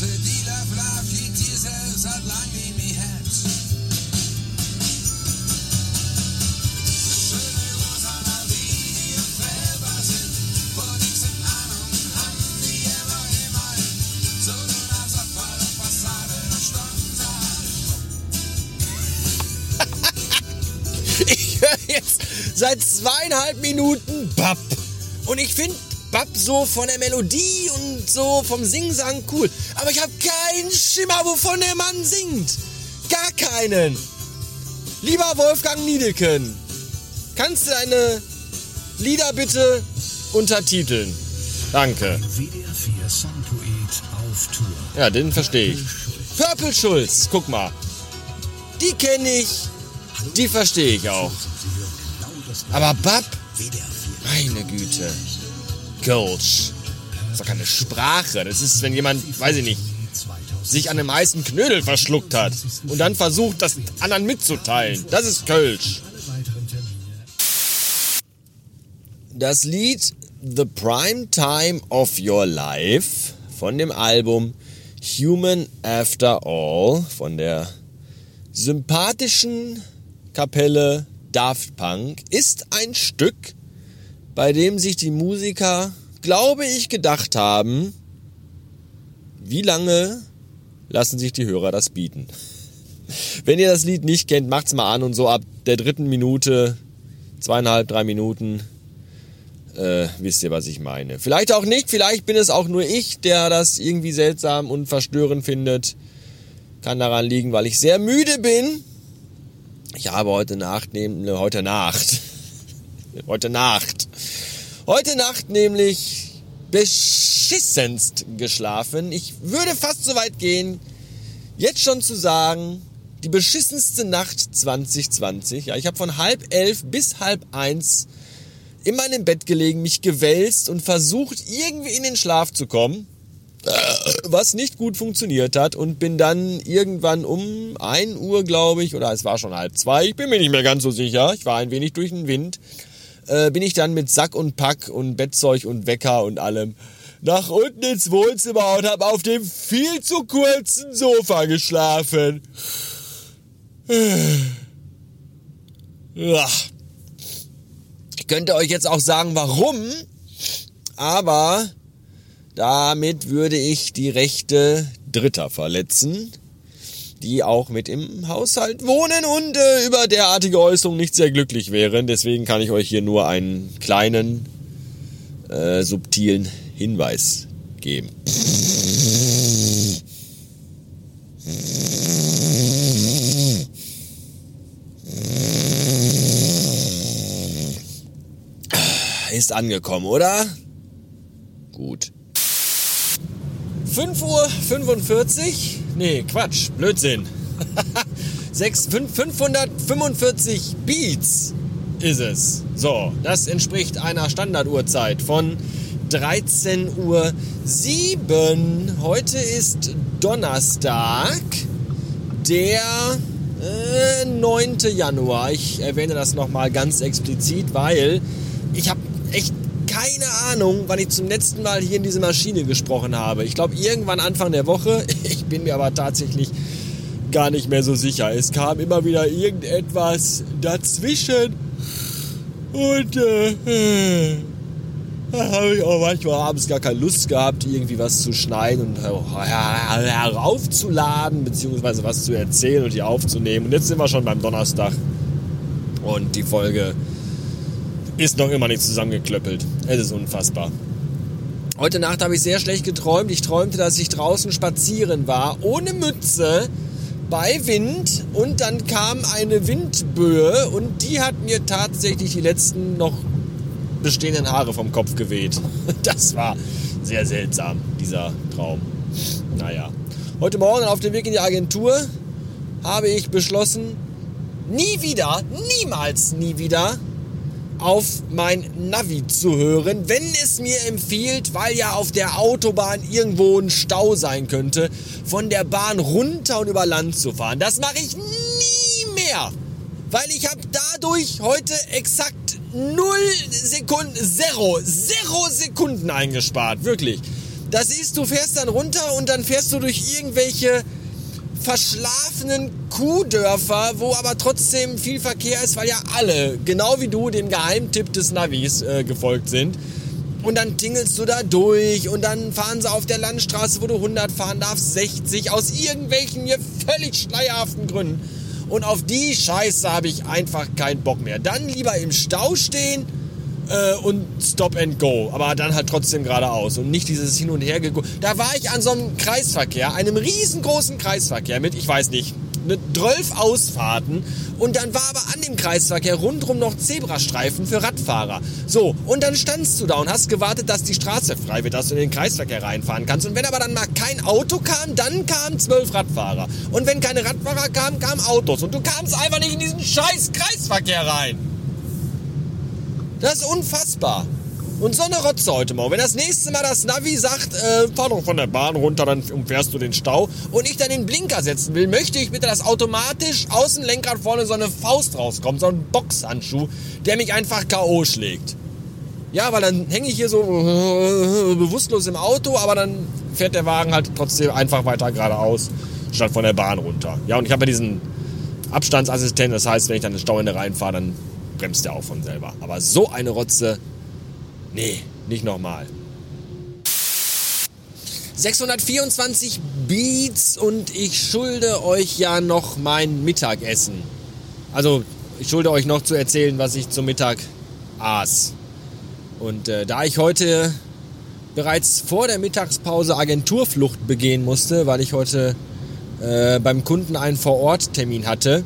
Så dilaflaflig tisser så langt wie mich hat. seit zweieinhalb Minuten Papp. Und ich finde Bab so von der Melodie und so vom Singsang cool. Aber ich habe keinen Schimmer, wovon der Mann singt. Gar keinen. Lieber Wolfgang Niedecken, kannst du deine Lieder bitte untertiteln? Danke. WDR 4 Songpoet auf Tour. Ja, den verstehe ich. Purple Schulz, guck mal. Die kenne ich, die verstehe ich auch. Aber Bab, meine Güte. Gulch. Das ist doch keine Sprache. Das ist, wenn jemand, weiß ich nicht, sich an einem heißen Knödel verschluckt hat und dann versucht, das anderen mitzuteilen. Das ist Kölsch. Das Lied The Prime Time of Your Life von dem Album Human After All von der sympathischen Kapelle Daft Punk ist ein Stück, bei dem sich die Musiker, glaube ich, gedacht haben, wie lange lassen sich die Hörer das bieten. Wenn ihr das Lied nicht kennt, macht's mal an und so ab der dritten Minute, zweieinhalb, drei Minuten, äh, wisst ihr, was ich meine. Vielleicht auch nicht, vielleicht bin es auch nur ich, der das irgendwie seltsam und verstörend findet. Kann daran liegen, weil ich sehr müde bin. Ich habe heute Nacht, nehm, heute Nacht, heute Nacht, heute Nacht nämlich beschissenst geschlafen. Ich würde fast so weit gehen, jetzt schon zu sagen, die beschissenste Nacht 2020. Ja, ich habe von halb elf bis halb eins in meinem Bett gelegen, mich gewälzt und versucht, irgendwie in den Schlaf zu kommen. Was nicht gut funktioniert hat und bin dann irgendwann um 1 Uhr, glaube ich, oder es war schon halb zwei, ich bin mir nicht mehr ganz so sicher, ich war ein wenig durch den Wind, äh, bin ich dann mit Sack und Pack und Bettzeug und Wecker und allem nach unten ins Wohnzimmer und habe auf dem viel zu kurzen Sofa geschlafen. Ich könnte euch jetzt auch sagen, warum, aber damit würde ich die Rechte Dritter verletzen, die auch mit im Haushalt wohnen und äh, über derartige Äußerungen nicht sehr glücklich wären. Deswegen kann ich euch hier nur einen kleinen, äh, subtilen Hinweis geben. Ist angekommen, oder? Gut. 5 Uhr 45? Nee, Quatsch, Blödsinn. 6, 5, 545 Beats ist es. So, das entspricht einer Standarduhrzeit von 13 Uhr 7. Heute ist Donnerstag, der äh, 9. Januar. Ich erwähne das nochmal ganz explizit, weil ich habe echt keine Ahnung, wann ich zum letzten Mal hier in diese Maschine gesprochen habe. Ich glaube irgendwann Anfang der Woche. Ich bin mir aber tatsächlich gar nicht mehr so sicher. Es kam immer wieder irgendetwas dazwischen. Und äh, da habe ich auch manchmal abends gar keine Lust gehabt, irgendwie was zu schneiden und heraufzuladen, beziehungsweise was zu erzählen und hier aufzunehmen. Und jetzt sind wir schon beim Donnerstag. Und die Folge ist noch immer nicht zusammengeklöppelt. Es ist unfassbar. Heute Nacht habe ich sehr schlecht geträumt. Ich träumte, dass ich draußen spazieren war, ohne Mütze, bei Wind und dann kam eine Windböe und die hat mir tatsächlich die letzten noch bestehenden Haare vom Kopf geweht. Das war sehr seltsam, dieser Traum. Naja. Heute Morgen auf dem Weg in die Agentur habe ich beschlossen, nie wieder, niemals nie wieder auf mein Navi zu hören, wenn es mir empfiehlt, weil ja auf der Autobahn irgendwo ein Stau sein könnte, von der Bahn runter und über Land zu fahren. Das mache ich nie mehr, weil ich habe dadurch heute exakt 0 Sekunden, zero, zero Sekunden eingespart, wirklich. Das ist, du fährst dann runter und dann fährst du durch irgendwelche verschlafenen Kuhdörfer, wo aber trotzdem viel Verkehr ist, weil ja alle, genau wie du, dem Geheimtipp des Navis äh, gefolgt sind. Und dann tingelst du da durch und dann fahren sie auf der Landstraße, wo du 100 fahren darfst, 60, aus irgendwelchen mir völlig schleierhaften Gründen. Und auf die Scheiße habe ich einfach keinen Bock mehr. Dann lieber im Stau stehen äh, und Stop and Go. Aber dann halt trotzdem geradeaus und nicht dieses Hin und Her. Da war ich an so einem Kreisverkehr, einem riesengroßen Kreisverkehr mit, ich weiß nicht, eine 12 Ausfahrten und dann war aber an dem Kreisverkehr rundherum noch Zebrastreifen für Radfahrer. So, und dann standst du da und hast gewartet, dass die Straße frei wird, dass du in den Kreisverkehr reinfahren kannst. Und wenn aber dann mal kein Auto kam, dann kamen zwölf Radfahrer. Und wenn keine Radfahrer kamen, kamen Autos. Und du kamst einfach nicht in diesen scheiß Kreisverkehr rein. Das ist unfassbar. Und so eine Rotze heute Morgen. Wenn das nächste Mal das Navi sagt, äh, fahr doch von der Bahn runter, dann umfährst du den Stau und ich dann den Blinker setzen will, möchte ich bitte, dass automatisch aus dem Lenkrad vorne so eine Faust rauskommt, so ein Boxhandschuh, der mich einfach K.O. schlägt. Ja, weil dann hänge ich hier so äh, bewusstlos im Auto, aber dann fährt der Wagen halt trotzdem einfach weiter geradeaus, statt von der Bahn runter. Ja, und ich habe ja diesen Abstandsassistent, das heißt, wenn ich dann in den Stauende reinfahre, dann bremst der auch von selber. Aber so eine Rotze Nee, nicht nochmal. 624 Beats und ich schulde euch ja noch mein Mittagessen. Also, ich schulde euch noch zu erzählen, was ich zum Mittag aß. Und äh, da ich heute bereits vor der Mittagspause Agenturflucht begehen musste, weil ich heute äh, beim Kunden einen Vororttermin hatte,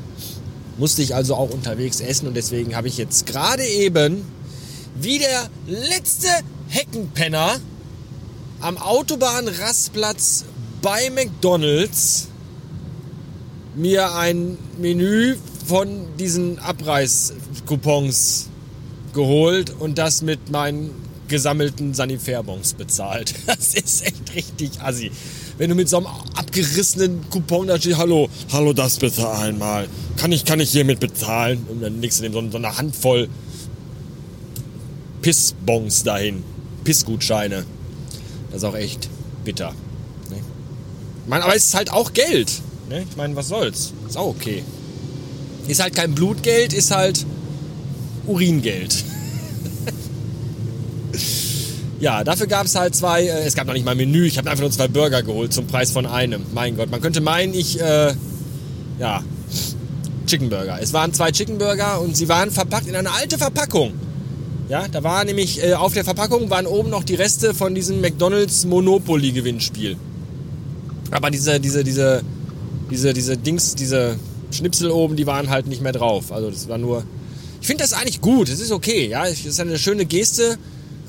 musste ich also auch unterwegs essen und deswegen habe ich jetzt gerade eben wie der letzte Heckenpenner am Autobahnrastplatz bei McDonald's mir ein Menü von diesen Abreißcoupons geholt und das mit meinen gesammelten Sanifair-Bons bezahlt. Das ist echt richtig assi. Wenn du mit so einem abgerissenen Coupon da stehst, hallo, hallo, das bitte einmal. Kann ich, kann ich hiermit bezahlen? Und dann legst du dem so, so eine Handvoll Pissbons dahin. Pissgutscheine. Das ist auch echt bitter. Ne? Meine, aber es ist halt auch Geld. Ne? Ich meine, was soll's? Ist auch okay. Ist halt kein Blutgeld, ist halt Uringeld. Ja, dafür gab es halt zwei, äh, es gab noch nicht mal Menü, ich habe einfach nur zwei Burger geholt zum Preis von einem. Mein Gott, man könnte meinen, ich, äh, ja, Chicken Burger. Es waren zwei Chicken Burger und sie waren verpackt in eine alte Verpackung. Ja, da war nämlich äh, auf der Verpackung waren oben noch die Reste von diesem McDonald's Monopoly Gewinnspiel. Aber diese, diese, diese, diese, diese Dings, diese Schnipsel oben, die waren halt nicht mehr drauf. Also das war nur. Ich finde das eigentlich gut. Es ist okay. Ja, es ist eine schöne Geste,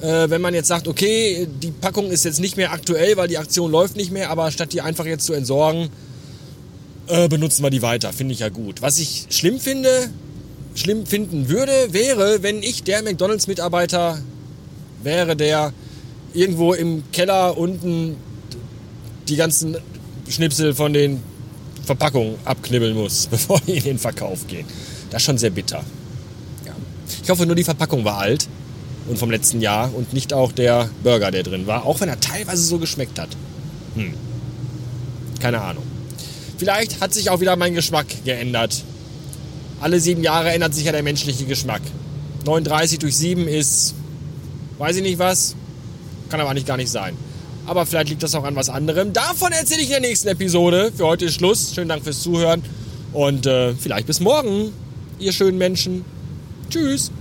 äh, wenn man jetzt sagt, okay, die Packung ist jetzt nicht mehr aktuell, weil die Aktion läuft nicht mehr, aber statt die einfach jetzt zu entsorgen, äh, benutzen wir die weiter. Finde ich ja gut. Was ich schlimm finde, schlimm finden würde, wäre, wenn ich der McDonalds-Mitarbeiter wäre, der irgendwo im Keller unten die ganzen Schnipsel von den Verpackungen abknibbeln muss, bevor die in den Verkauf gehen. Das ist schon sehr bitter. Ja. Ich hoffe nur, die Verpackung war alt und vom letzten Jahr und nicht auch der Burger, der drin war, auch wenn er teilweise so geschmeckt hat. Hm. Keine Ahnung. Vielleicht hat sich auch wieder mein Geschmack geändert alle sieben Jahre ändert sich ja der menschliche Geschmack. 39 durch 7 ist, weiß ich nicht was, kann aber eigentlich gar nicht sein. Aber vielleicht liegt das auch an was anderem. Davon erzähle ich in der nächsten Episode. Für heute ist Schluss. Schönen Dank fürs Zuhören und äh, vielleicht bis morgen, ihr schönen Menschen. Tschüss.